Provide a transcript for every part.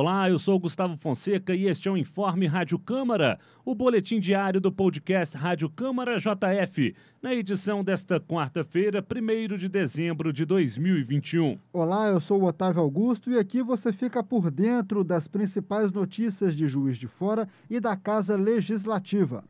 Olá, eu sou Gustavo Fonseca e este é o Informe Rádio Câmara, o boletim diário do podcast Rádio Câmara JF, na edição desta quarta-feira, 1 de dezembro de 2021. Olá, eu sou o Otávio Augusto e aqui você fica por dentro das principais notícias de Juiz de Fora e da Casa Legislativa.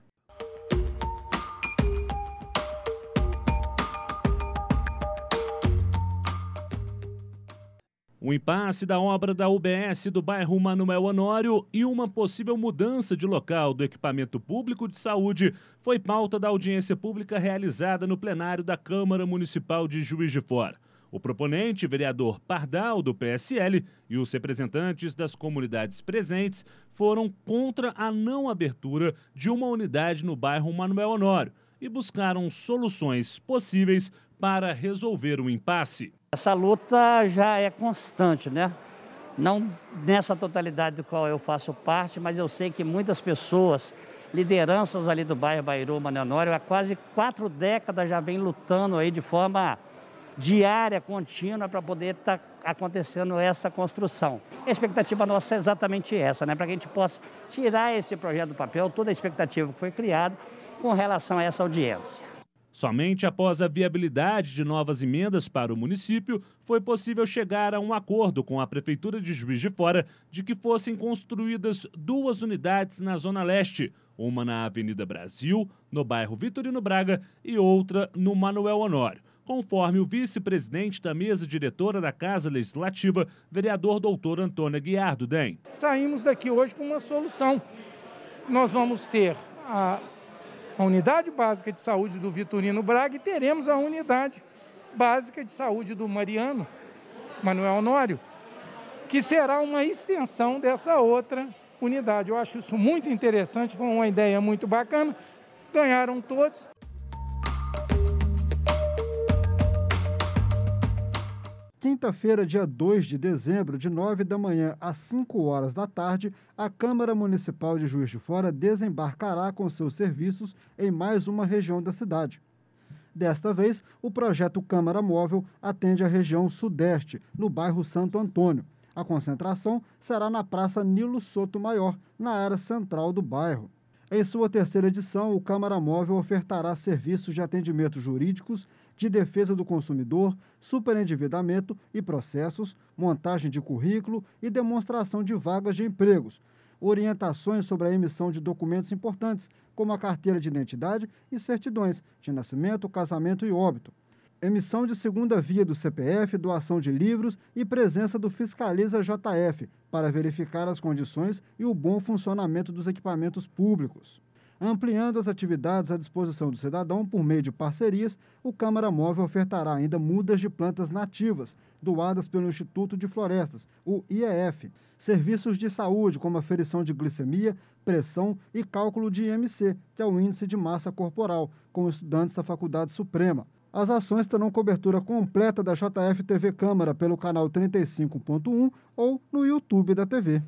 O impasse da obra da UBS do bairro Manuel Honório e uma possível mudança de local do equipamento público de saúde foi pauta da audiência pública realizada no plenário da Câmara Municipal de Juiz de Fora. O proponente, vereador Pardal, do PSL, e os representantes das comunidades presentes foram contra a não abertura de uma unidade no bairro Manuel Honório e buscaram soluções possíveis para resolver o impasse. Essa luta já é constante, né? Não nessa totalidade do qual eu faço parte, mas eu sei que muitas pessoas, lideranças ali do bairro Bairu, Manenório, há quase quatro décadas já vem lutando aí de forma diária, contínua, para poder estar tá acontecendo essa construção. A expectativa nossa é exatamente essa, né? Para que a gente possa tirar esse projeto do papel, toda a expectativa que foi criada com relação a essa audiência. Somente após a viabilidade de novas emendas para o município foi possível chegar a um acordo com a Prefeitura de Juiz de Fora de que fossem construídas duas unidades na Zona Leste, uma na Avenida Brasil, no bairro Vitorino Braga, e outra no Manuel Honório, conforme o vice-presidente da mesa diretora da Casa Legislativa, vereador doutor Antônio Guiar do DEM. Saímos daqui hoje com uma solução. Nós vamos ter a a unidade básica de saúde do Vitorino Braga e teremos a unidade básica de saúde do Mariano, Manuel Honório, que será uma extensão dessa outra unidade. Eu acho isso muito interessante, foi uma ideia muito bacana. Ganharam todos. Quinta-feira, dia 2 de dezembro, de 9 da manhã às 5 horas da tarde, a Câmara Municipal de Juiz de Fora desembarcará com seus serviços em mais uma região da cidade. Desta vez, o projeto Câmara Móvel atende a região sudeste, no bairro Santo Antônio. A concentração será na Praça Nilo Soto Maior, na área central do bairro. Em sua terceira edição, o Câmara Móvel ofertará serviços de atendimento jurídicos, de defesa do consumidor, superendividamento e processos, montagem de currículo e demonstração de vagas de empregos, orientações sobre a emissão de documentos importantes, como a carteira de identidade e certidões de nascimento, casamento e óbito emissão de segunda via do CPF, doação de livros e presença do Fiscaliza JF para verificar as condições e o bom funcionamento dos equipamentos públicos. Ampliando as atividades à disposição do cidadão por meio de parcerias, o Câmara Móvel ofertará ainda mudas de plantas nativas, doadas pelo Instituto de Florestas, o IEF, serviços de saúde como aferição de glicemia, pressão e cálculo de IMC, que é o índice de massa corporal, com estudantes da Faculdade Suprema as ações terão cobertura completa da JF TV Câmara pelo canal 35.1 ou no YouTube da TV.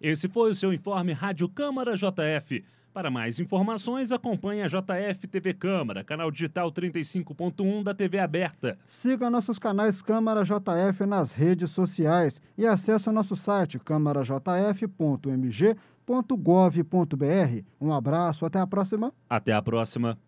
Esse foi o seu informe Rádio Câmara JF. Para mais informações, acompanhe a JF TV Câmara, canal digital 35.1 da TV aberta. Siga nossos canais Câmara JF nas redes sociais e acesse o nosso site câmarajf.mg.gov.br. Um abraço, até a próxima. Até a próxima.